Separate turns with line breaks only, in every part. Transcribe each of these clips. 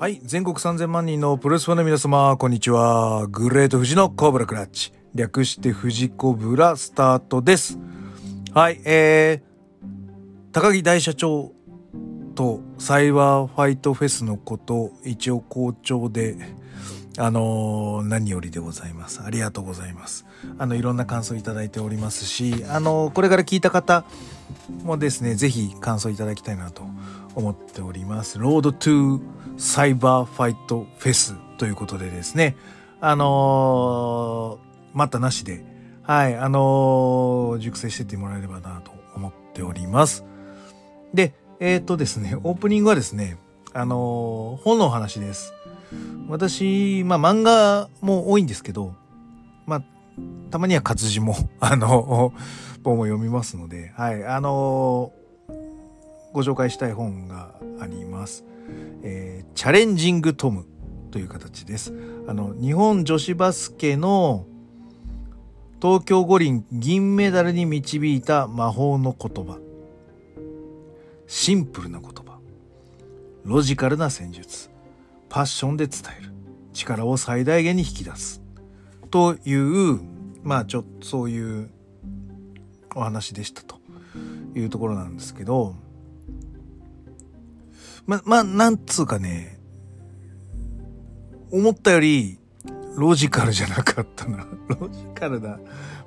はい。全国3000万人のプロレスファンの皆様、こんにちは。グレート富士のコブラクラッチ。略して富士コブラスタートです。はい。えー、高木大社長とサイバーファイトフェスのこと、一応校長で、あのー何よりでございます。ありがとうございます。あの、いろんな感想いただいておりますし、あのーこれから聞いた方もですね、ぜひ感想いただきたいなと思っております。 Road to CyberFight Fes ということでですね、あのー待ったなしで、はい、あのー熟成してってもらえればなと思っております。で、えっ、とですね、オープニングはですね、あの本のお話です。私、まあ漫画も多いんですけど、まあ、たまには活字も、あの、本も読みますので、はい、あのご紹介したい本があります。えーチャレンジングトムという形です。あの、日本女子バスケの東京五輪銀メダルに導いた魔法の言葉。シンプルな言葉。ロジカルな戦術。パッションで伝える。力を最大限に引き出す。という、まあちょっとそういうお話でしたというところなんですけど、ま、まあ、なんつうかね、思ったよりロジカルじゃなかったな。ロジカルだ。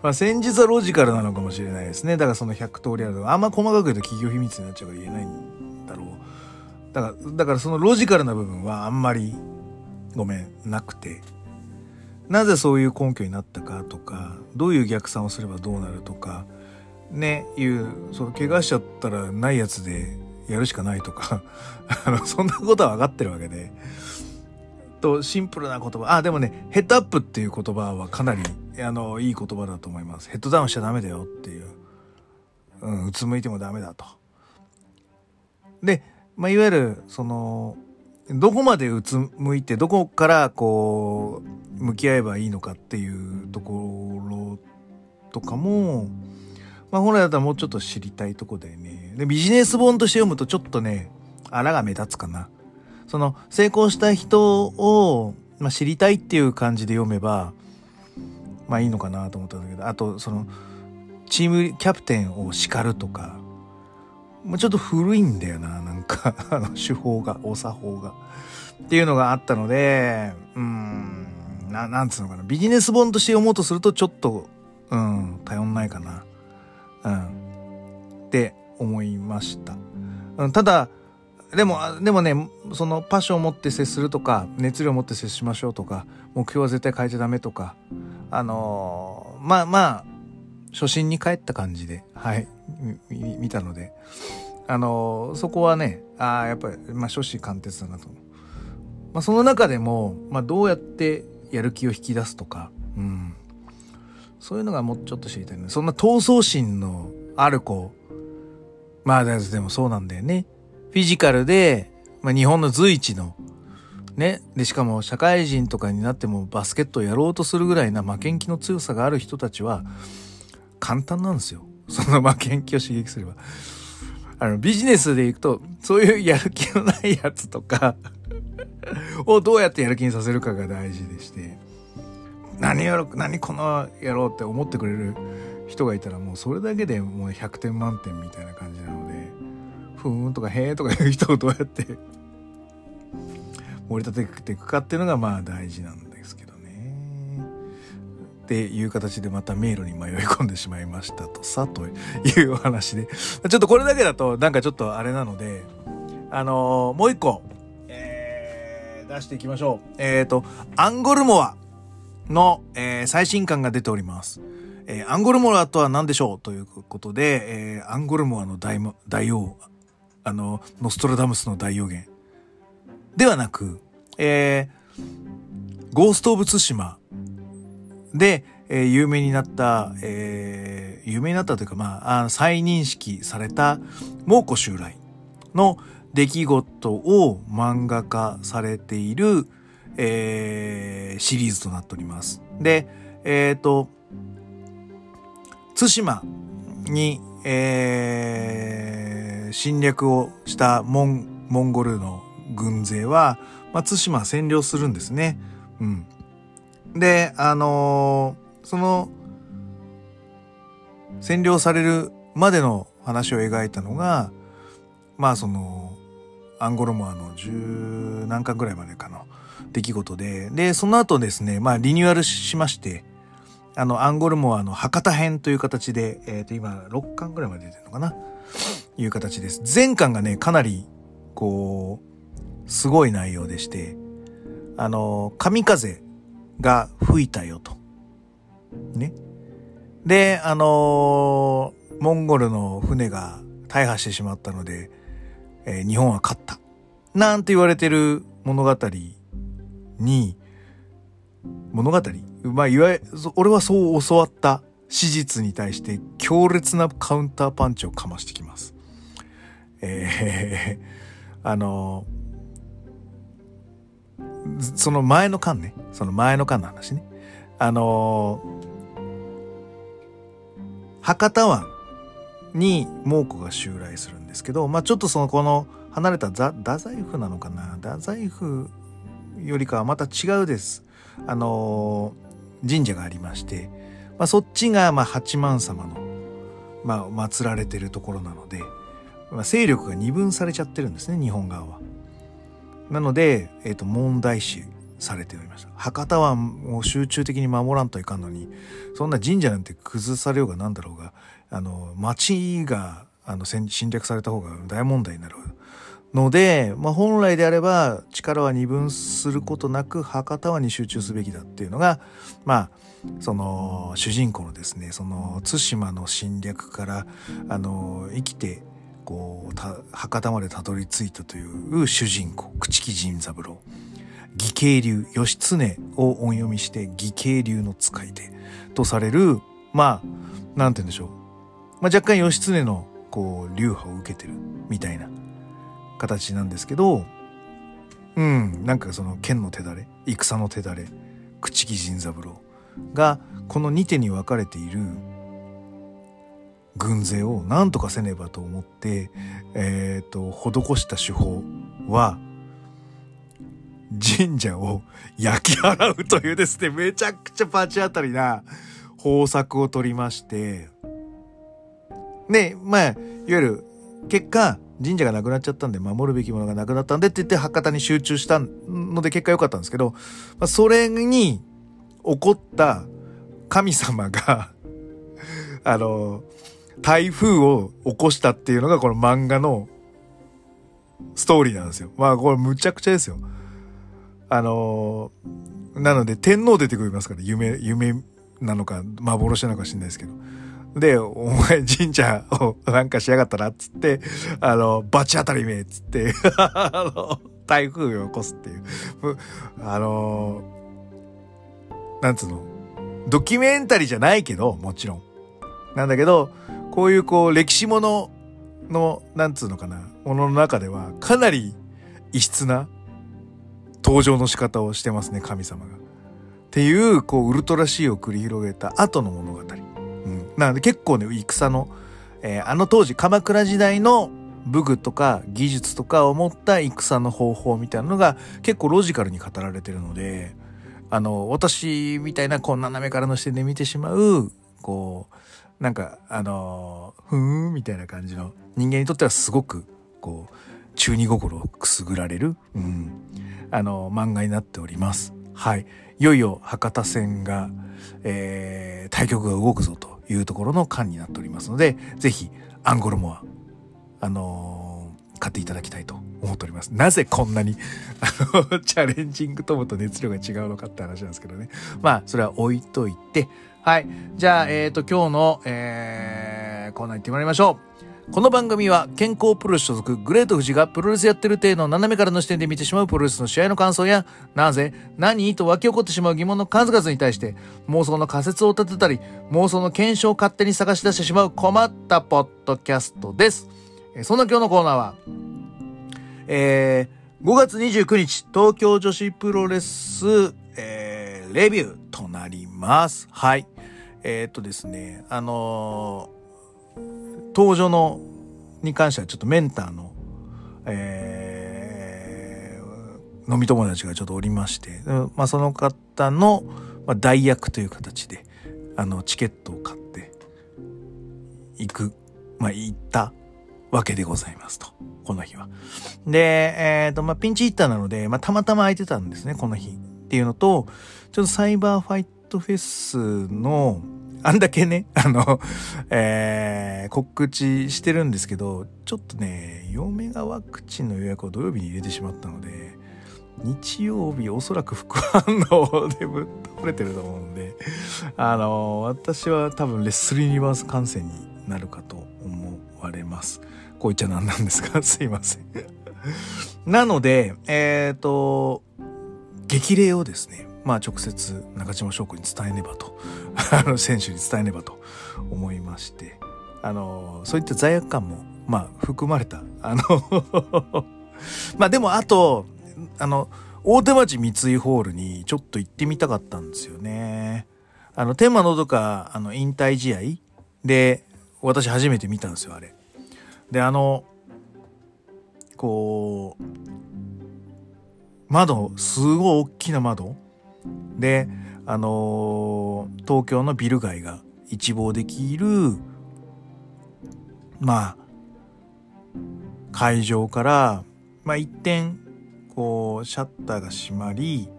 まあ、先日はロジカルなのかもしれないですね。だからその100通りある。あんま細かく言うと企業秘密になっちゃうから言えないんだろう。だから、だからそのロジカルな部分はあんまり、ごめん、なくて。なぜそういう根拠になったかとか、どういう逆算をすればどうなるとか、ね、いう、その怪我しちゃったらないやつでやるしかないとか、あの、そんなことは分かってるわけで。と、シンプルな言葉。あ、でもね、ヘッドアップっていう言葉はかなり、あの、いい言葉だと思います。ヘッドダウンしちゃダメだよっていう。うん、うつむいてもダメだと。で、まあ、いわゆる、その、どこまでうつむいて、どこからこう、向き合えばいいのかっていうところとかも、まあ本来だったらもうちょっと知りたいとこだよね。で、ビジネス本として読むとちょっとね、あらが目立つかな。その、成功した人を、まあ知りたいっていう感じで読めば、まあいいのかなと思ったんだけど、あと、その、チームキャプテンを叱るとか、もうちょっと古いんだよな、なんか、あの、手法が、お作法が。っていうのがあったので、うん、な、なんつうのかな。ビジネス本として読もうとすると、ちょっと、うん、頼んないかな。うん。って思いました。うん、ただ、でも、でもね、そのパッションを持って接するとか、熱量を持って接しましょうとか、目標は絶対変えちゃダメとか、あのーまあまあ、初心に帰った感じで、はい、見たので、あのーそこはね、ああ、やっぱり、まあ、初心貫徹だなと。まあ、その中でも、まあ、どうやってやる気を引き出すとか、うん。そういうのがもうちょっと知りたいね。そんな闘争心のある子、まあ、でもそうなんだよね。フィジカルで、まあ、日本の随一の、ね。で、しかも社会人とかになってもバスケットをやろうとするぐらいな負けん気の強さがある人たちは、簡単なんですよ。その負けん気を刺激すれば。あの、ビジネスで行くと、そういうやる気のないやつとかをどうやってやる気にさせるかが大事でして、何やろ、何このやろうって思ってくれる人がいたらもうそれだけでもう100点満点みたいな感じなので、ふーんとかへーとかいう人をどうやって 盛り立てていくかっていうのがまあ大事なんですけどね。っていう形でまた迷路に迷い込んでしまいましたとさ、というお話で。ちょっとこれだけだとなんかちょっとあれなので、あのーもう一個、えー出していきましょう。えっ、と、アンゴルモアの、えー最新刊が出ております。えーアンゴルモアとは何でしょう？ということで、えーアンゴルモアの大大王、あの、ノストラダムスの大予言。ではなく、えーゴースト・オブ・ツシマで、えー有名になった、えー有名になったというか、まあ、あ再認識された猛虎襲来の出来事を漫画化されている、えーシリーズとなっております。で、えっ、と、対馬に、えー侵略をしたモン、モンゴルの軍勢は、まあ、対馬占領するんですね。うん。で、あのー、その、占領されるまでの話を描いたのが、まあその、アンゴロモアの十何巻ぐらいまでかの出来事で、で、その後ですね、まあリニューアルしまして、あの、アンゴルモアの博多編という形で、えっ、ー、と、今、6巻ぐらいまで出てるのかな？いう形です。前巻がね、かなり、こう、すごい内容でして、あの、神風が吹いたよと。ね。で、あのモンゴルの船が大破してしまったので、えー、日本は勝った。なんて言われてる物語に、物語まあ、いわゆる、俺はそう教わった史実に対して強烈なカウンターパンチをかましてきます。えー、あの、その前の間ね、その前の間の話ね。あの、博多湾に猛虎が襲来するんですけど、まあちょっとそのこの離れた太宰府なのかな太宰府よりかはまた違うです。あの神社がありまして、まあ、そっちがまあ八幡様の、まあ、祀られてるところなので、まあ、勢力が二分されちゃってるんですね日本側は。なので、えー、と問題視されておりました。博多湾を集中的に守らんといかんのにそんな神社なんて崩されようがなんだろうがあの町があの侵略された方が大問題になるので、まあ、本来であれば力は二分することなく博多湾に集中すべきだっていうのがまあその主人公のですねその対馬の侵略からあの生きてこう博多までたどり着いたという主人公朽木仁三郎。義兄流義経を音読みして義兄流の使い手とされるまあなんて言うんでしょう、まあ、若干義経のこう流派を受けてるみたいな。形なんですけどうんなんかその剣の手だれ戦の手だれ朽木仁三郎がこの2手に分かれている軍勢を何とかせねばと思って、えっ、ー、と、施した手法は、神社を焼き払うというですね、めちゃくちゃパチ当たりな方策を取りまして、ね、まあ、いわゆる、結果、神社がなくなっちゃったんで、守るべきものがなくなったんでって言って博多に集中したので結果良かったんですけど、まあ、それに起こった神様が あの、台風を起こしたっていうのがこの漫画のストーリーなんですよ。まあこれむちゃくちゃですよ。あの、なので天皇出てくりますから、夢、夢なのか幻なのか知んないですけど。で、お前神社をなんかしやがったなっつって、あの、バチ当たりめっつって あの、台風を起こすっていう。あの、なんつうの、ドキュメンタリーじゃないけど、もちろん。なんだけど、こういうこう歴史ものの、なんつうのかな、ものの中ではかなり異質な登場の仕方をしてますね、神様が。っていう、こう、ウルトラシーを繰り広げた後の物語。なので結構ね、戦の、えー、あの当時、鎌倉時代の武具とか技術とかを持った戦の方法みたいなのが結構ロジカルに語られてるので、あの、私みたいなこんな斜めからの視点で見てしまう、こう、なんか、あの、ふーんみたいな感じの人間にとってはすごく、こう、中二心をくすぐられる、うん、あの、漫画になっております。はい。いよいよ博多戦が、えー、対局が動くぞというところの巻になっておりますので、ぜひ、アンゴルモア、あのー、買っていただきたいと思っております。なぜこんなに、あの、チャレンジングトムと熱量が違うのかって話なんですけどね。まあ、それは置いといて、はい。じゃあ、えっ、ー、と、今日の、えー、コーナー行ってまいりましょう。この番組は健康プロレス所属グレート富士がプロレスやってる体の斜めからの視点で見てしまうプロレスの試合の感想やなぜ何と湧き起こってしまう疑問の数々に対して妄想の仮説を立てたり妄想の検証を勝手に探し出してしまう困ったポッドキャストです。そんな今日のコーナーは、えー、5月29日東京女子プロレス、えー、レビューとなります。はい。えー、っとですね、あの、登場の、に関してはちょっとメンターの、え飲み友達がちょっとおりまして、まあ、その方の、まあ、代役という形で、あの、チケットを買って行く、まあ、行ったわけでございますと。この日は。で、えっ、ー、と、まあ、ピンチヒッターなので、まあ、たまたま空いてたんですね、この日。っていうのと、ちょっとサイバーファイトフェスの、あんだけね、あの、えー、告知してるんですけど、ちょっとね、嫁がワクチンの予約を土曜日に入れてしまったので、日曜日おそらく副反応でぶっ倒れてると思うんで、あの、私は多分レッスルユニバース観戦になるかと思われます。こう言っちゃなんなんですか？すいませんなので、えっ、ー、と、激励をですね、まあ直接中島翔子に伝えねばと、あの選手に伝えねばと思いまして、あの、そういった罪悪感も、まあ含まれた、あの まあでもあと、あの、大手町三井ホールにちょっと行ってみたかったんですよね。あの、天満のどか、あの、引退試合で、私初めて見たんですよ、あれ。で、あの、こう、窓、すごい大きな窓で、あのー、東京のビル街が一望できる、まあ、会場から、まあ一点、こう、シャッターが閉まり、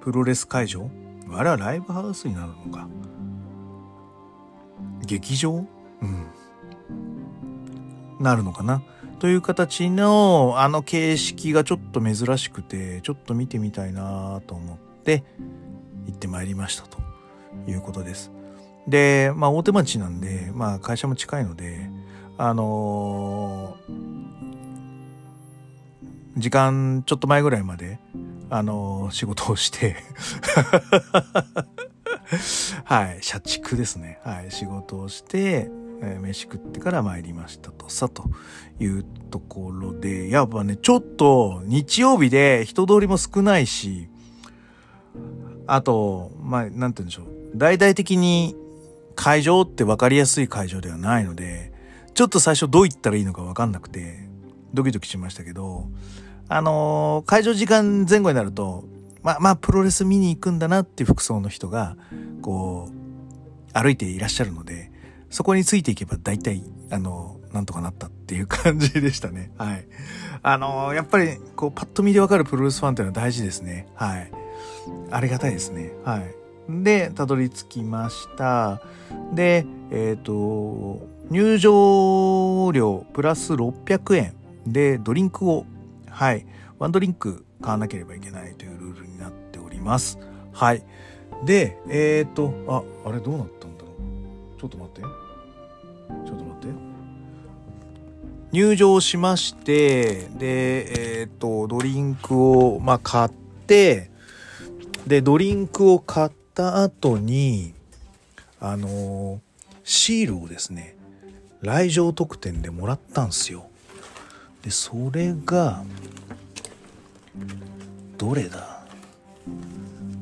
プロレス会場あれはライブハウスになるのか。劇場？うん。なるのかなという形のあの形式がちょっと珍しくてちょっと見てみたいなと思って行ってまいりましたということです。で、まあ大手町なんで、まあ会社も近いので、あのー、時間ちょっと前ぐらいまで、あのー、仕事をして はい、社畜ですね。はい、仕事をして、え、飯食ってから参りましたとさというところで、やっぱね、ちょっと日曜日で人通りも少ないし、あと、まあ、なんて言うんでしょう。大々的に会場って分かりやすい会場ではないので、ちょっと最初どう言ったらいいのか分かんなくて、ドキドキしましたけど、あのー、会場時間前後になると、まあまあ、プロレス見に行くんだなっていう服装の人が、こう、歩いていらっしゃるので、そこについていけば大体、あの、なんとかなったっていう感じでしたね。はい。あの、やっぱり、こう、パッと見でわかるプロレスファンっていうのは大事ですね。はい。ありがたいですね。はい。で、たどり着きました。で、えっ、ー、と、入場料プラス600円でドリンクを、はい、ワンドリンク買わなければいけないというルールになっております。はい。で、えっ、ー、と、あ、あれどうなったんだろう。ちょっと待って。ちょっと待って。入場しまして、で、えっ、ー、と、ドリンクを、まあ、買って、で、ドリンクを買った後に、あのシールをですね、来場特典でもらったんですよ。で、それが、どれだ？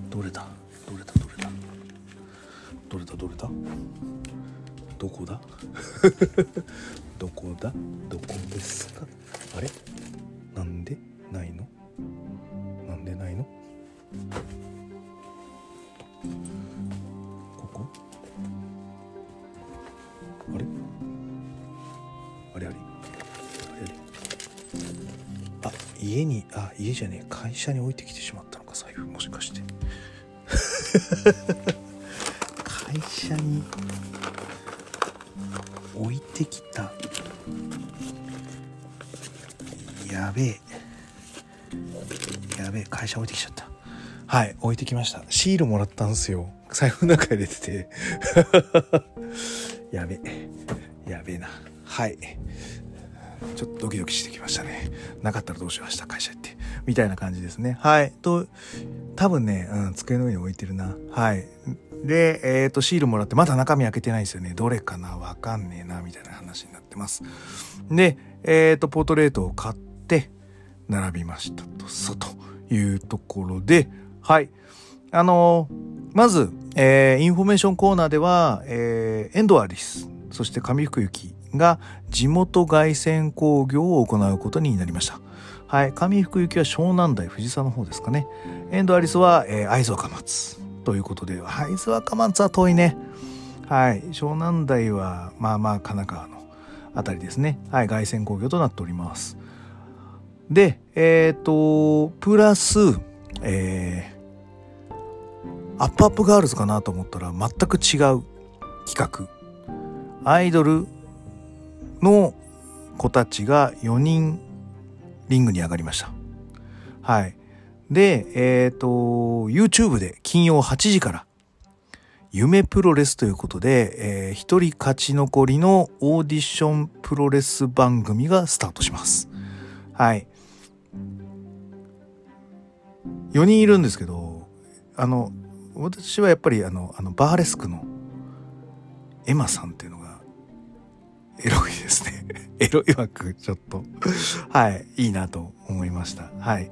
どれだ？どれだ？どれだ？どれだ？どれだ？どこだ？どこだ？どこですか？あれ？なんでないの？なんでないの？家にあ家じゃねえ会社に置いてきてしまったのか財布もしかして。会社に置いてきた。やべえ。やべえ会社置いてきちゃった。はい置いてきました。シールもらったんですよ。財布の中入れてて。やべえ。やべえな。はい。ちょっとドキドキしてきましたね。なかったらどうしました会社行って。みたいな感じですね。はい。と多分ね、うん、机の上に置いてるな。はい。で、えっ、ー、と、シールもらって、まだ中身開けてないんですよね。どれかな？わかんねえな、みたいな話になってます。で、えっ、ー、と、ポートレートを買って、並びましたと、さ、というところで、はい。あのー、まず、えー、インフォメーションコーナーでは、えー、遠藤有栖、そして上福ゆきが地元凱旋工業を行うことになりました。はい。上福行きは湘南台、藤沢の方ですかね。エンドアリスは、えー、会津若松。ということで、会津若松は遠いね。はい。湘南台は、まあまあ、神奈川のあたりですね。はい。凱旋工業となっております。で、えっ、ー、と、プラス、えー、アップアップガールズかなと思ったら全く違う企画。アイドルの子たちが4人リングに上がりました。はい。で、えっ、ー、と、YouTube で金曜8時から、夢プロレスということで、えー、一人勝ち残りのオーディションプロレス番組がスタートします。はい。4人いるんですけど、あの、私はやっぱりあの、あの、バーレスクのエマさんっていうの、エロいですね。エロい枠、ちょっとはい、いいなと思いました。はい。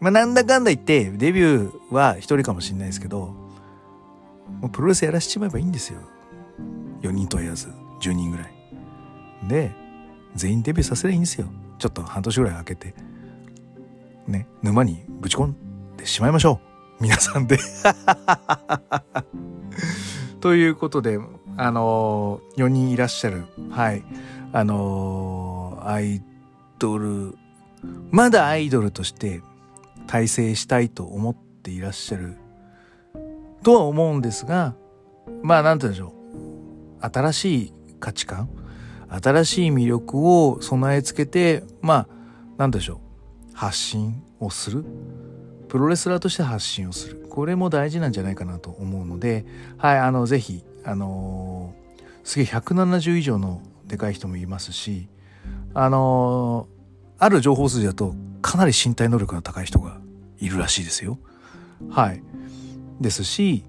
まあ、なんだかんだ言って、デビューは一人かもしれないですけど、もうプロレスやらしちまえばいいんですよ。4人問い合わず、10人ぐらい。で、全員デビューさせればいいんですよ。ちょっと半年ぐらい空けて。ね、沼にぶち込んでしまいましょう。皆さんで ということで、あのー、4人いらっしゃる。はい。あのー、アイドル、まだアイドルとして大成したいと思っていらっしゃるとは思うんですが、まあ、なんて言うんでしょう。新しい価値観、新しい魅力を備え付けて、まあ、なんでしょう。発信をする。プロレスラーとして発信をする。これも大事なんじゃないかなと思うので、はい、あの、ぜひ、あの、すげえ170以上のでかい人もいますし、あの、ある情報筋だとかなり身体能力が高い人がいるらしいですよ。はい。ですし、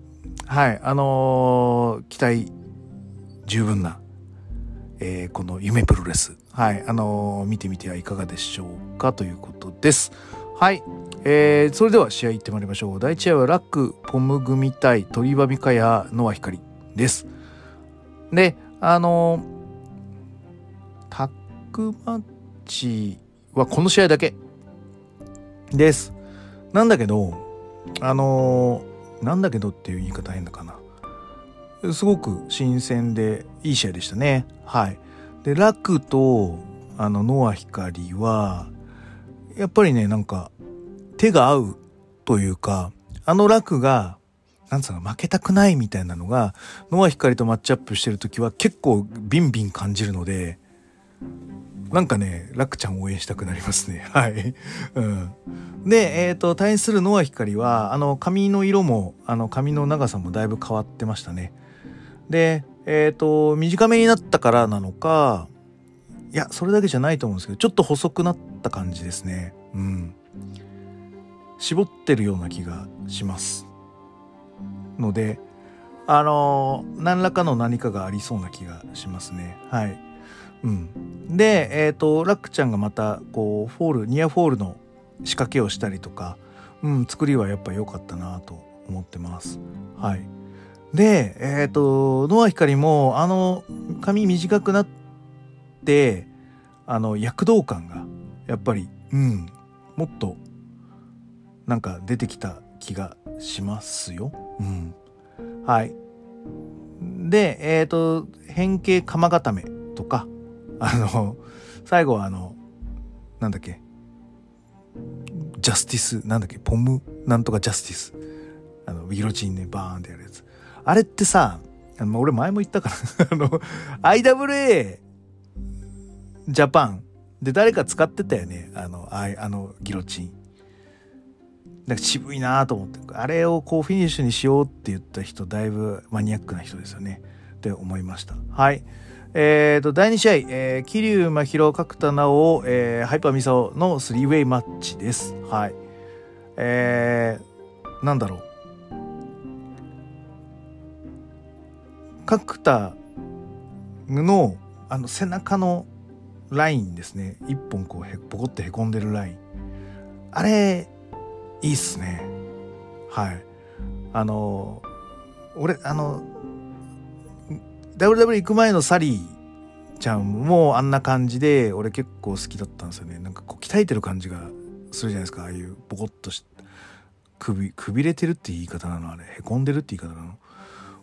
はい、あの、期待十分な、えー、この夢プロレス、はい、あの、見てみてはいかがでしょうかということです。はい。えー、それでは試合行ってまいりましょう。第1試合はラック、ポム組対鳥羽美香やノア光です。で、あの、タックマッチはこの試合だけです。なんだけど、あの、なんだけどっていう言い方変だかな。すごく新鮮でいい試合でしたね。はい。で、ラクと、あの、ノア光は、やっぱりね、なんか、手が合うというか、あの楽が、なんつうの、負けたくないみたいなのが、ノア光とマッチアップしてる時は結構ビンビン感じるので、なんかね、楽ちゃん応援したくなりますね。はい。うん。で、えっ、ー、と、対するノア光は、あの、髪の色も、あの、髪の長さもだいぶ変わってましたね。で、えっ、ー、と、短めになったからなのか、いや、それだけじゃないと思うんですけど、ちょっと細くなった感じですね。うん。絞ってるような気がしますのであの何らかの何かがありそうな気がしますね。はい。うん。でえっ、ー、とらくちゃんがまたこうフォールニアフォールの仕掛けをしたりとかうん作りはやっぱ良かったなと思ってます。はい。でえっ、ー、とノア光もあの髪短くなってあの躍動感がやっぱりうんもっとなんか出てきた気がしますよ。うん。はい。で、えっ、ー、と、変形鎌固めとか、あの、最後はあの、なんだっけ、ジャスティス、なんだっけ、ポム、なんとかジャスティス。あの、ギロチンね、バーンってやるやつ。あれってさ、あの俺前も言ったから あの、IWA ジャパンで誰か使ってたよね。あの、ああの、ギロチン。なんか渋いなと思ってあれをこうフィニッシュにしようって言った人だいぶマニアックな人ですよね。って思いました。はい。えーと第2試合、えー、桐生真弥角田奈穂、えー、ハイパーミサオのスリーウェイマッチです。はい。えー、なんだろう。角田のあの背中のラインですね。一本こうへポコってへこんでるライン。あれいいっすね。はい。あの俺あの WW 行く前のサリーちゃんもあんな感じで俺結構好きだったんですよね。なんかこう鍛えてる感じがするじゃないですか。ああいうボコッとしくびくびれてるって言い方なの？あれ。へこんでるって言い方なの？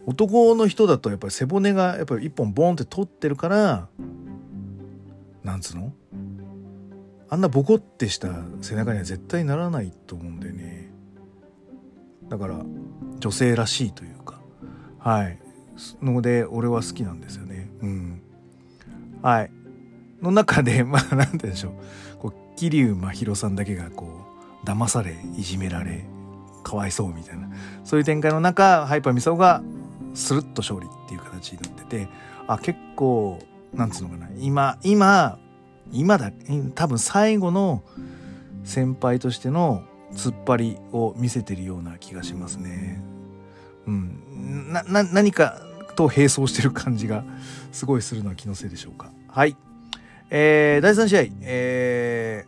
男の人だとやっぱり背骨がやっぱり一本ボンって取ってるからなんつうの？あんなボコってした背中には絶対ならないと思うんだよね。だから女性らしいというか。はい。ので俺は好きなんですよね。うん。はい。の中で まあ何て言うんでしょう。こう桐生真宙さんだけがこう騙されいじめられかわいそうみたいな。そういう展開の中ハイパーミサオがスルッと勝利っていう形になっててあ結構なんつうのかな。今今今だ多分最後の先輩としての突っ張りを見せてるような気がしますね。うん、なな何かと並走してる感じがすごいするのは気のせいでしょうか。はい。えー、第3試合、え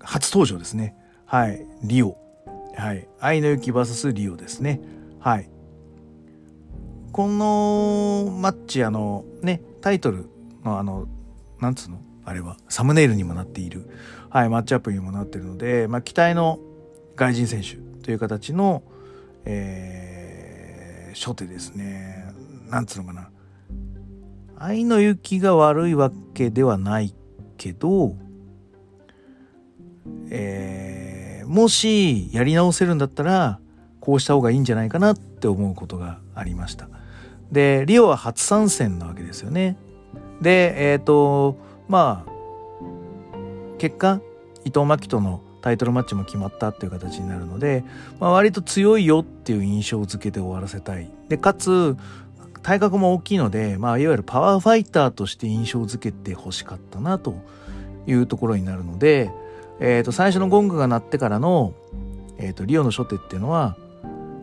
ー、初登場ですね。はい。リオ。はい。愛の雪 VS リオですね。はい。このマッチ、あの、ね、タイトルのあの、なんつうの？あれは、サムネイルにもなっている、はい、マッチアップにもなってるので、まあ、期待の外人選手という形の、えー、初手ですね。なんつうのかな。愛の雪が悪いわけではないけど、えー、もしやり直せるんだったら、こうした方がいいんじゃないかなって思うことがありました。で、リオは初参戦なわけですよね。で、えっ、ー、と、まあ、結果、伊藤真希とのタイトルマッチも決まったっていう形になるので、まあ、割と強いよっていう印象付けて終わらせたい。で、かつ、体格も大きいので、まあ、いわゆるパワーファイターとして印象付けて欲しかったなというところになるので、えっ、ー、と、最初のゴングが鳴ってからの、えっ、ー、と、リオの初手っていうのは、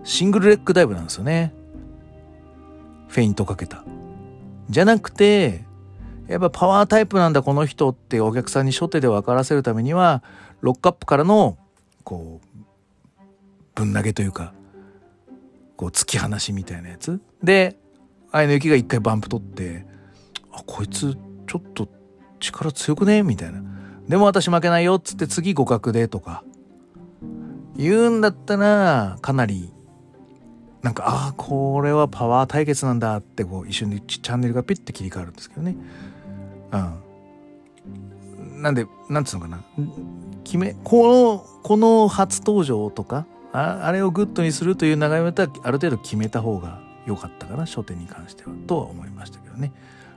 シングルレッグダイブなんですよね。フェイントかけた。じゃなくて、やっぱパワータイプなんだこの人ってお客さんに初手で分からせるためには、ロックアップからの、こう、ぶん投げというか、こう突き放しみたいなやつ。で、愛の雪が一回バンプ取って、あ、こいつちょっと力強くね？みたいな。でも私負けないよっつって次互角でとか。言うんだったら、かなりなんかああこれはパワー対決なんだってこう一瞬でチャンネルがピッて切り替わるんですけどね。うん。なんでなんつうのかな決めこのこの初登場とかああれをグッドにするという流れはある程度決めた方が良かったかな初手に関してはとは思いましたけどね。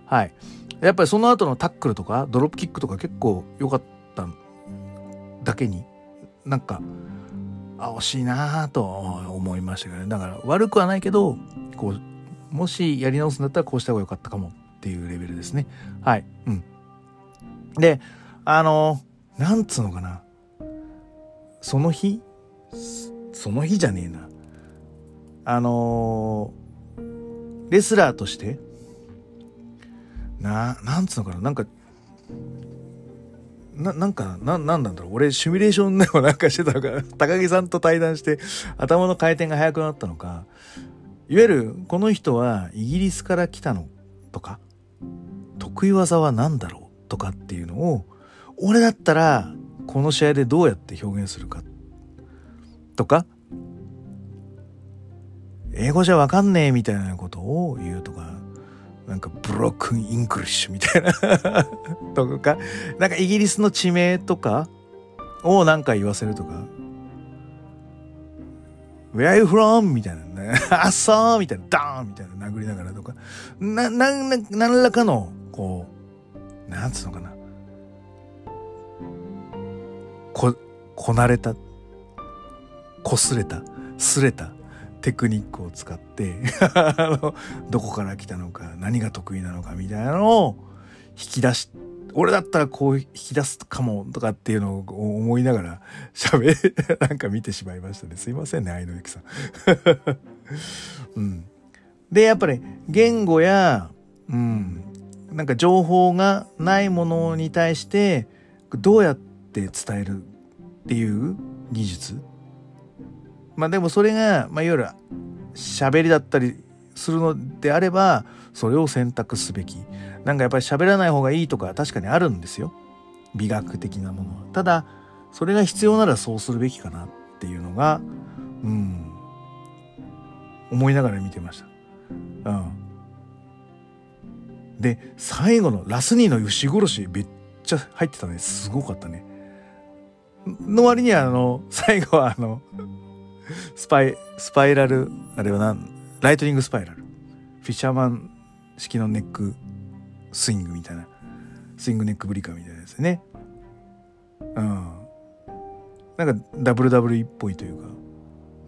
はい。やっぱりその後のタックルとかドロップキックとか結構良かっただけになんかあ惜しいなと思いましたけどねだから悪くはないけどこうもしやり直すんだったらこうした方が良かったかもっていうレベルですね。はい。うん。であのなんつうのかな。その日？その日じゃねえな。あのレスラーとして？ななんつうのかな。なんかな、なんか、な、なんなんだろう。俺、シミュレーションでもなんかしてたのか、高木さんと対談して、頭の回転が速くなったのか、いわゆる、この人はイギリスから来たのとか、得意技は何だろうとかっていうのを、俺だったら、この試合でどうやって表現するか、とか、英語じゃわかんねえみたいなことを言うとか、なんか broken English みたいな とか、なんかイギリスの地名とかをなんか言わせるとか、Where are you from? みたいなね。あっそうみたいな、ダーンみたいな殴りながらとか、な、な、な、何らかの、こう、なんつうのかな。こ、こなれた、こすれた、すれた、テクニックを使って どこから来たのか何が得意なのかみたいなのを引き出し俺だったらこう引き出すかもとかっていうのを思いながら喋 なんか見てしまいましたね。すいませんね愛のゆきさん。うん、でやっぱり言語やうん。なんか情報がないものに対してどうやって伝えるっていう技術？まあでもそれが、まあ、いわゆる喋りだったりするのであれば、それを選択すべき。なんかやっぱり喋らない方がいいとか確かにあるんですよ。美学的なものは。ただそれが必要ならそうするべきかなっていうのがうん。思いながら見てました。うん。で最後のラスニーの牛殺しめっちゃ入ってたね。すごかったね。の割にはあの最後はあのスパイスパイラルあれはなんライトニングスパイラル。フィッシャーマン式のネックスイングみたいな。スイングネックブリカみたいなやつね。うん。なんか WW っぽいというか。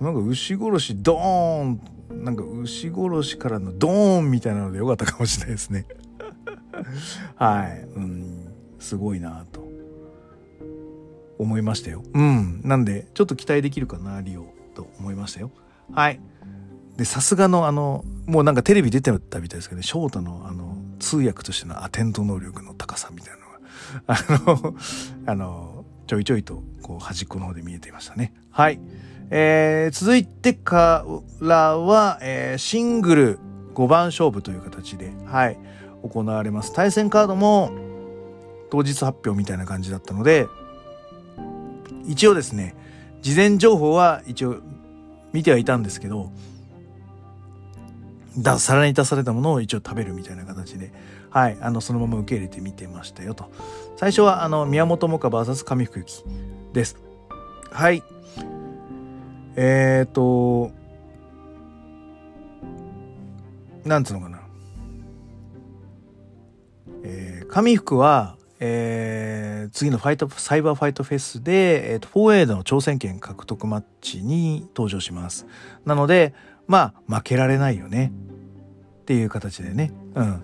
なんか牛殺しドーンなんか牛殺しからのドーンみたいなのでよかったかもしれないですね。はい。うん。すごいなと。思いましたよ。うん。なんでちょっと期待できるかなリオと思いましたよ。はい。でさすがのあのもうなんかテレビ出てたみたいですけどね。翔太のあの通訳としてのアテント能力の高さみたいなのが。あのあのちょいちょいとこう端っこの方で見えていましたね。はいえー、続いてからは、えー、シングル5番勝負という形で、はい、行われます。対戦カードも当日発表みたいな感じだったので、一応ですね、事前情報は一応見てはいたんですけど、だ、皿に出されたものを一応食べるみたいな形で、はい、あの、そのまま受け入れて見てましたよと。最初は、あの、宮本萌歌 VS 上福幸です。はい。えっ、ー、と、なんつうのかな。えー、上福は、えー、次のファイト、サイバーファイトフェスで、えっ、ー、と、4A の挑戦権獲得マッチに登場します。なので、まあ、負けられないよね。っていう形でね。うん。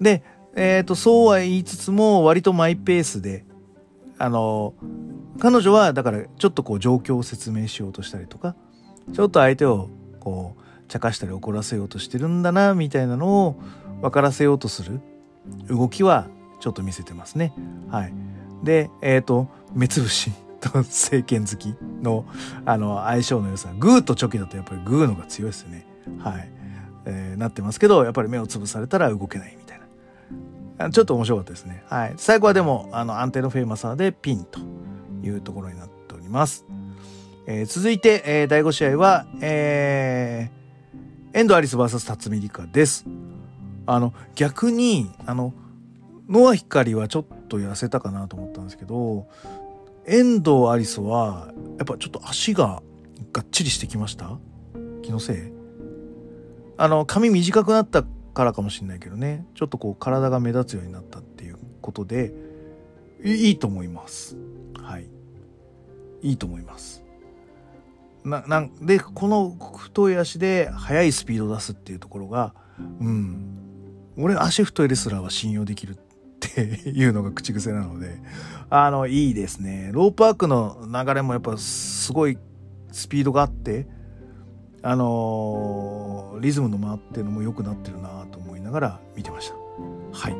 で、えっ、ー、と、そうは言いつつも、割とマイペースで、あの、彼女は、だから、ちょっとこう、状況を説明しようとしたりとか、ちょっと相手を、こう、茶化したり怒らせようとしてるんだな、みたいなのを分からせようとする動きは、ちょっと見せてますね。はい。で、えっ、ー、と、目つぶしと政権好きの、あの、相性の良さ。グーとチョキだとやっぱりグーのが強いですよね。はい。えー、なってますけど、やっぱり目をつぶされたら動けないみたいな。ちょっと面白かったですね。はい。最後はでも、あの、安定のフェイマサーでピンというところになっております。えー、続いて、えー、第5試合は、えー、エンドアリス VS 辰巳梨花です。あの、逆に、あの、ノア光はちょっと痩せたかなと思ったんですけど、遠藤アリスは、やっぱちょっと足ががっちりしてきました？気のせい？あの、髪短くなったからかもしれないけどね、ちょっとこう体が目立つようになったっていうことで、いいと思います。はい。いいと思います。な、なんで、この太い足で速いスピードを出すっていうところが、うん。俺足太いレスラーは信用できるっていうのが口癖なので、あの、いいですね。ロープワークの流れもやっぱすごいスピードがあって、あのー、リズムの回ってるのも良くなってるなと思いながら見てました。はい。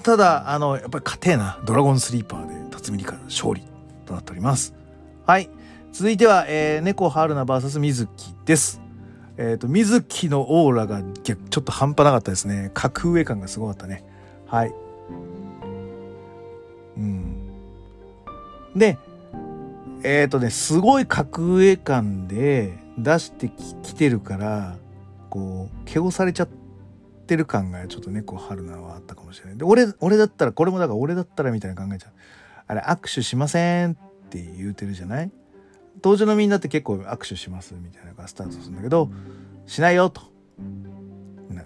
ただ、あの、やっぱり勝てえな、ドラゴンスリーパーで辰巳理香勝利となっております。はい。続いては、えー、猫春菜 VS 水木です。えっ、ー、と、水木のオーラがちょっと半端なかったですね。格上感がすごかったね。はい。うん。で、えっ、ー、とね、すごい格上感で出してきてるから、こう、毛をされちゃってる感がちょっと猫春菜はあったかもしれない。で、俺、俺だったら、これもだから俺だったらみたいな考えちゃう。あれ、握手しませんって言うてるじゃない？当時のみんなって結構握手しますみたいなのがスタートするんだけど、しないよと。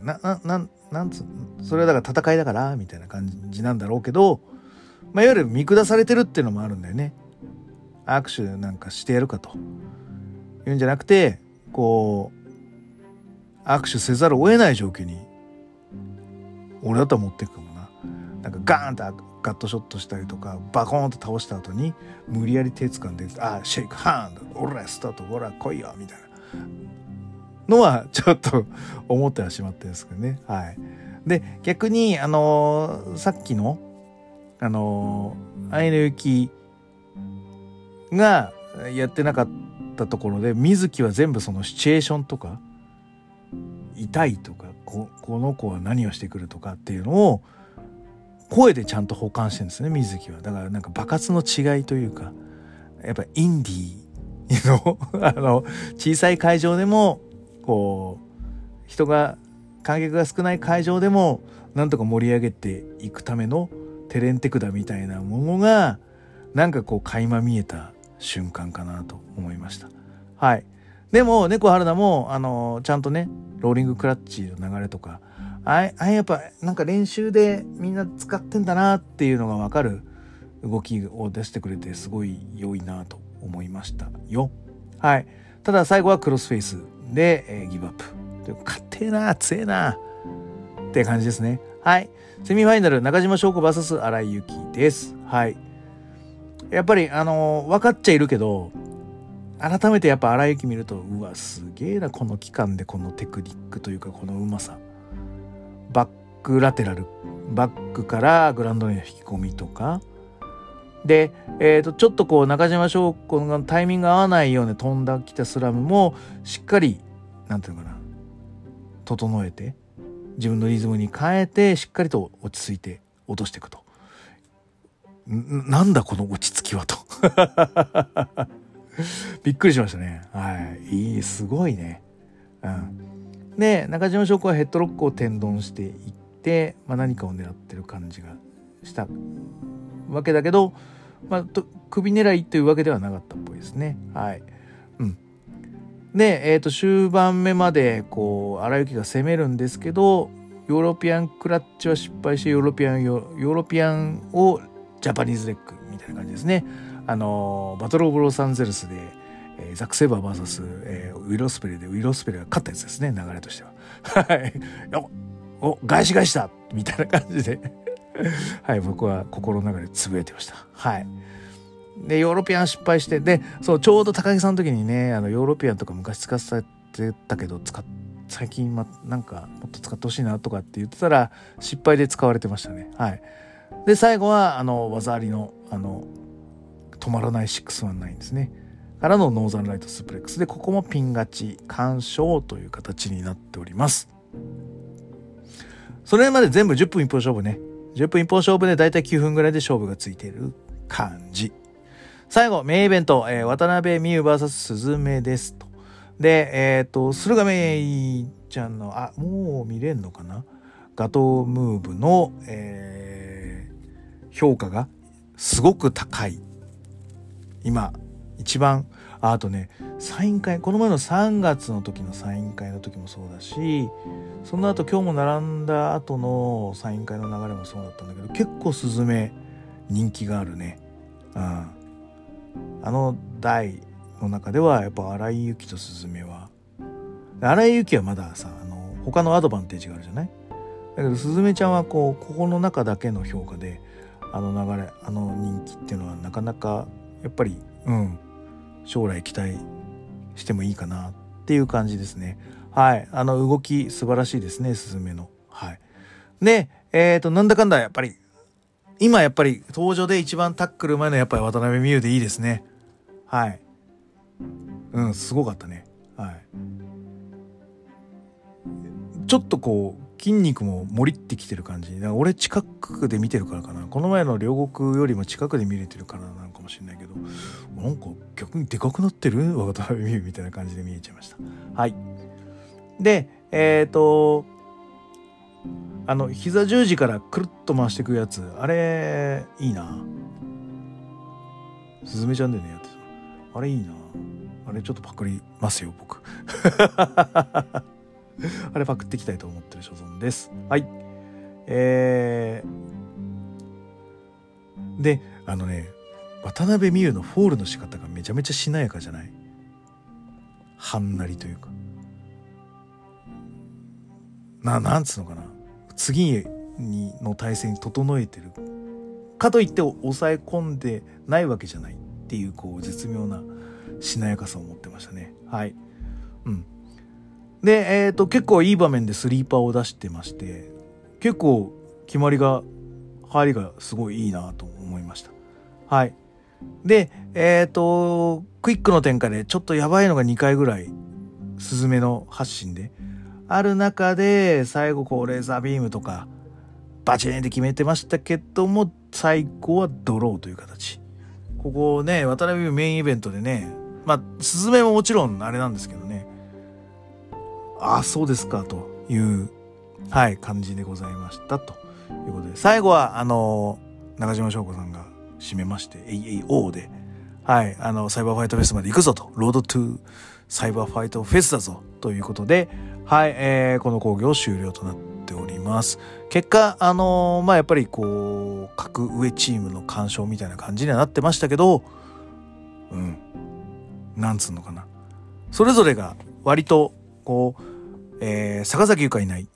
な、な、な、なんつそれはだから戦いだからみたいな感じなんだろうけど、まあ、いわゆる見下されてるっていうのもあるんだよね。握手なんかしてやるかと。いうんじゃなくて、こう、握手せざるを得ない状況に、俺だったら持っていくかもな。なんかガーンとガットショットしたりとか、バコーンと倒した後に、無理やり手掴んで、あ、シェイクハンド、オラスタート、ほら来いよ、みたいな。のはちょっと思ってはしまってるんですけどね。はい。で、逆に、あのー、さっきの、あのー、愛の雪がやってなかったところで、水木は全部そのシチュエーションとか、痛いとか、ここの子は何をしてくるとかっていうのを声でちゃんと保管してるんですね水木は。だからなんか爆発の違いというかやっぱインディーの あの小さい会場でもこう人が観客が少ない会場でもなんとか盛り上げていくためのテレンテクダみたいなものがなんかこう垣間見えた瞬間かなと思いました。はい。でも猫春菜もあのちゃんとねローリングクラッチの流れとかああやっぱなんか練習でみんな使ってんだなっていうのがわかる動きを出してくれてすごい良いなと思いましたよ。はい。ただ最後はクロスフェイスで、えー、ギブアップ。勝手な強えなって感じですね。はい。セミファイナル中島翔子 VS 荒井由紀です。はい。やっぱりあのー、分かっちゃいるけど改めてやっぱ荒井由紀見るとうわすげえなこの期間でこのテクニックというかこのうまさ。バックラテラルバックからグラウンドへの引き込みとかで、えー、とちょっとこう中島翔子のタイミング合わないように飛んだきたスラムもしっかりなんていうのかな整えて自分のリズムに変えてしっかりと落ち着いて落としていくと。なんだこの落ち着きはと びっくりしましたね。はい。いい、すごいね。うん。で、中島翔子はヘッドロックを天丼していって、まあ、何かを狙ってる感じがしたわけだけど、まあ、と首狙いというわけではなかったっぽいですね。はい。うん。で、え、ー、と、終盤目まで、こう、荒雪が攻めるんですけど、ヨーロピアンクラッチは失敗してヨーロピアンヨーロピアンをジャパニーズレッグみたいな感じですね。あのバトル・オブ・ロサンゼルスで、えー、ザック・セーバー VS、えー、ウィロスペレでウィロスペレが勝ったやつですね流れとしては。はい。おお返し返したみたいな感じで はい僕は心の中でつぶやいてました。はい。でヨーロピアン失敗してでそうちょうど高木さんの時にねあのヨーロピアンとか昔使ってたけど使っ最近、ま、なんかもっと使ってほしいなとかって言ってたら失敗で使われてましたね。はい。で最後はあの技ありのあの止まらない619ですね。からのノーザンライトスプレックスで、ここもピン勝ち、干渉という形になっております。それまで全部10分一本勝負ね。10分一本勝負でだいたい9分ぐらいで勝負がついている感じ。最後、メインイベント、えー、渡辺美優 VS 鈴芽ですと。で、えっ、ー、と、駿河メちゃんの、あ、もう見れんのかな？ガトームーブの、えー、評価がすごく高い今一番あとねサイン会この前の3月の時のサイン会の時もそうだしその後今日も並んだ後のサイン会の流れもそうだったんだけど結構スズメ人気があるね。うん、あの台の中ではやっぱ荒井由紀とスズメは。荒井由紀はまださあの他のアドバンテージがあるじゃない？だけどスズメちゃんはこうここの中だけの評価であの流れあの人気っていうのはなかなかやっぱりうん。将来期待してもいいかなっていう感じですね。はい。あの動き素晴らしいですねスズメの。はい。でえっ、ー、となんだかんだやっぱり今やっぱり登場で一番タックル前のやっぱり渡辺美優でいいですね。はい。うんすごかったね。はい。ちょっとこう筋肉も盛りってきてる感じ。だから俺近くで見てるからかな。この前の両国よりも近くで見れてるからなのかもしれないけど。なんか逆にでかくなってる？渡辺美優みたいな感じで見えちゃいました。はい。でえっ、ー、とあの膝十字からくるっと回していくやつあれいいな。すずめちゃんでねやってたあれいいな。あれちょっとパクりますよ僕。あれパクっていきたいと思ってる所存です。はい。えー、で、あのね、渡辺美優のフォールの仕方がめちゃめちゃしなやかじゃない？はんなりというか。な、なんつうのかな？次にの体制に整えてる。かといって抑え込んでないわけじゃないっていう、こう、絶妙なしなやかさを持ってましたね。はい。うん。で、えっ、ー、と、結構いい場面でスリーパーを出してまして、結構決まりが、入りがすごいいいなと思いました。はい。で、えっ、ー、と、クイックの展開でちょっとやばいのが2回ぐらい、スズメの発信である中で、最後こうレーザービームとか、バチーンって決めてましたけども、最後はドローという形。ここね、渡辺メインイベントでね、まあ、スズメももちろんあれなんですけどね、ああ、そうですか、という、はい、感じでございました、ということで、最後は、あの、中島翔子さんが締めまして、AAO で、はい、あの、サイバーファイトフェスまで行くぞと、 Road to サイバーファイトフェスだぞ、ということで、はい、えー、この講義を終了となっております。結果、あのー、まあ、やっぱりこう、各上チームの干渉みたいな感じにはなってましたけど、うん、なんつうのかな。それぞれが割と、こう、えー、坂崎優香いない、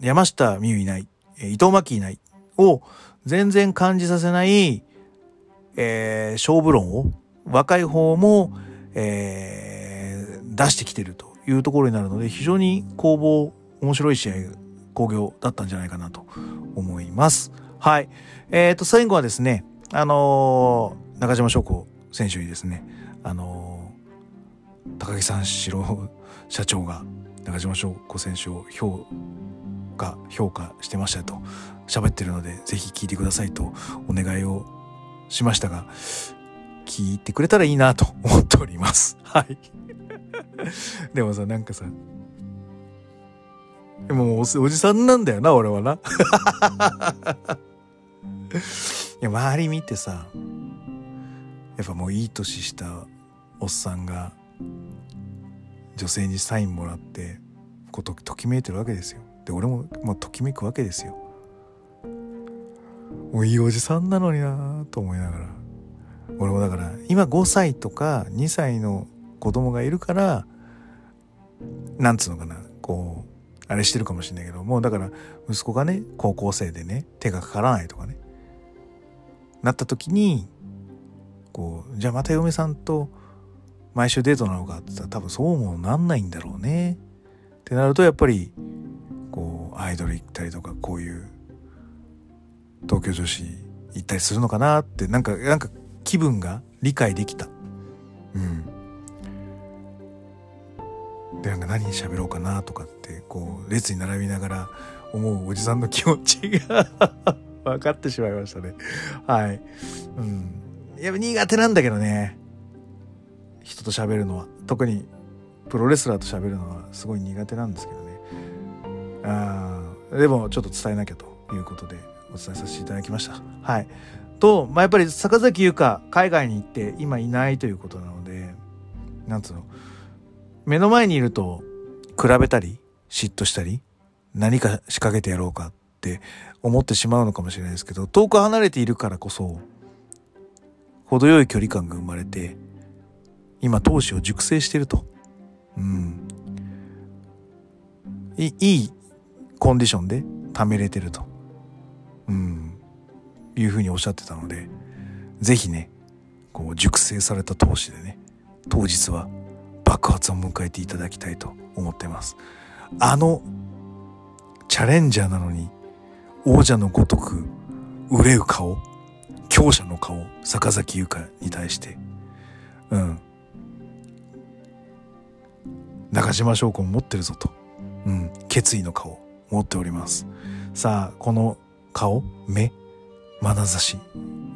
山下美優いない、伊藤真希いない。を全然感じさせない、えー、勝負論を若い方も、えー、出してきてるというところになるので、非常に攻防、面白い試合、工業だったんじゃないかなと思います。はい。え、ー、と、最後はですね、あのー、中島翔子選手にですね、あのー、高木三四郎社長が中島翔子選手を評価、評価してましたと喋ってるので、ぜひ聞いてくださいとお願いをしましたが、聞いてくれたらいいなと思っております。はい。でもさ、なんかさ、でもおじさんなんだよな、俺はな。いや、周り見てさ、やっぱもういい年したおっさんが女性にサインもらってことときめいてるわけですよ。で俺も、まあ、ときめくわけですよ。もういいおじさんなのになと思いながら。俺もだから今5歳とか2歳の子供がいるからなんつうのかなこうあれしてるかもしれないけどもうだから息子がね高校生でね手がかからないとかねなった時にこうじゃあまた嫁さんと毎週デートなのかって言ったら多分そうもなんないんだろうね。ってなるとやっぱりこうアイドル行ったりとかこういう東京女子行ったりするのかなってなんかなんか気分が理解できた。うん。でなんか何喋ろうかなとかってこう列に並びながら思うおじさんの気持ちが 分かってしまいましたね。はい。うん。やっぱ苦手なんだけどね。人と喋るのは。特にプロレスラーと喋るのはすごい苦手なんですけどね。あでもちょっと伝えなきゃということで。お伝えさせていただきましたはいと、まあ、やっぱり坂崎優香海外に行って今いないということなのでなんつうの目の前にいると比べたり嫉妬したり何か仕掛けてやろうかって思ってしまうのかもしれないですけど遠く離れているからこそ程よい距離感が生まれて今闘志を熟成してると。うん。いいコンディションで貯めれてると。うん。いうふうにおっしゃってたので、ぜひね、こう熟成された闘志でね、当日は爆発を迎えていただきたいと思ってます。あのチャレンジャーなのに王者のごとく憂う顔強者の顔坂崎優香に対してうん中島翔子も持ってるぞと、うん、決意の顔持っておりますさあこの顔目眼差し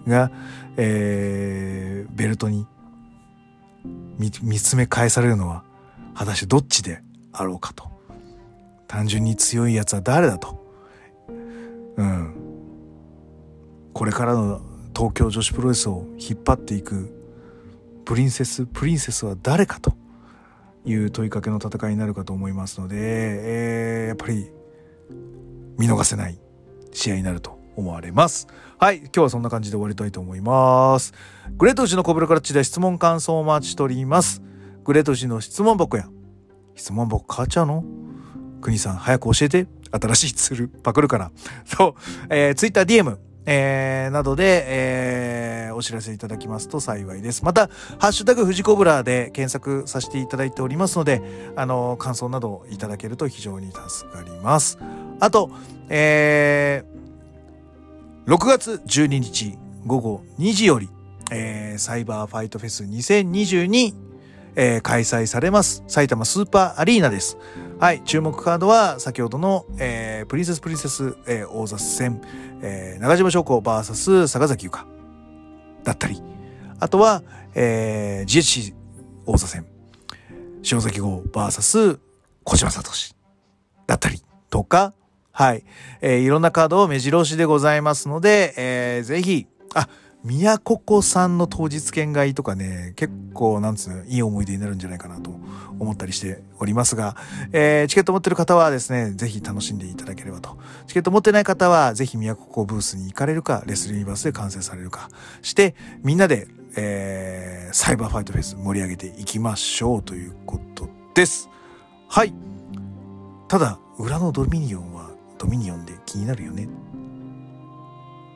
が、えー、ベルトに見つめ返されるのは果たしてどっちであろうかと。単純に強いやつは誰だと。うん。これからの東京女子プロレスを引っ張っていくプリンセスプリンセスは誰かと。いう問いかけの戦いになるかと思いますので、えー、やっぱり見逃せない。試合になると思われます。はい、今日はそんな感じで終わりたいと思います。グレート氏のコブラクラッチで質問感想をお待ちしております。グレート氏の質問箱や、質問箱変わっちゃうの？国さん早く教えて。新しいツールパクるから。そう、えー、Twitter DM、えー、などで、えー、お知らせいただきますと幸いです。また、ハッシュタグ富士コブラで検索させていただいておりますので、あの、感想などいただけると非常に助かります。あと、えー、6月12日午後2時より、えー、サイバーファイトフェス2022、えー、開催されます埼玉スーパーアリーナです。はい、注目カードは先ほどの、えープリンセスプリンセス、えー大雑戦、えー中島翔子 VS 坂崎優香だったり、あとは、えー GHC 大座戦、塩崎号 VS 小島聡だったりとか、はい、えーいろんなカードを目白押しでございますので、えーぜひ、あ、宮古子さんの当日券買いとかね、結構、なんつうの、いい思い出になるんじゃないかなと思ったりしておりますが、えーチケット持ってる方はですね、ぜひ楽しんでいただければと。チケット持ってない方は、ぜひ宮古子ブースに行かれるか、レスリーユニバースで観戦されるかして、みんなで、えーサイバーファイトフェス盛り上げていきましょうということです。はい。ただ、裏のドミニオンはドミニオンで気になるよね。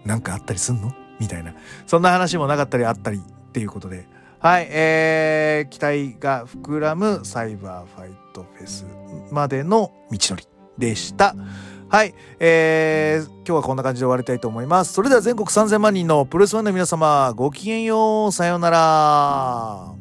なんかあったりすんの？みたいな。そんな話もなかったりあったりっていうことで。はい、えー、期待が膨らむサイバーファイトフェスまでの道のりでした。はい、えー、今日はこんな感じで終わりたいと思います。それでは全国3000万人のプロレスファンの皆様、ごきげんよう、さようなら。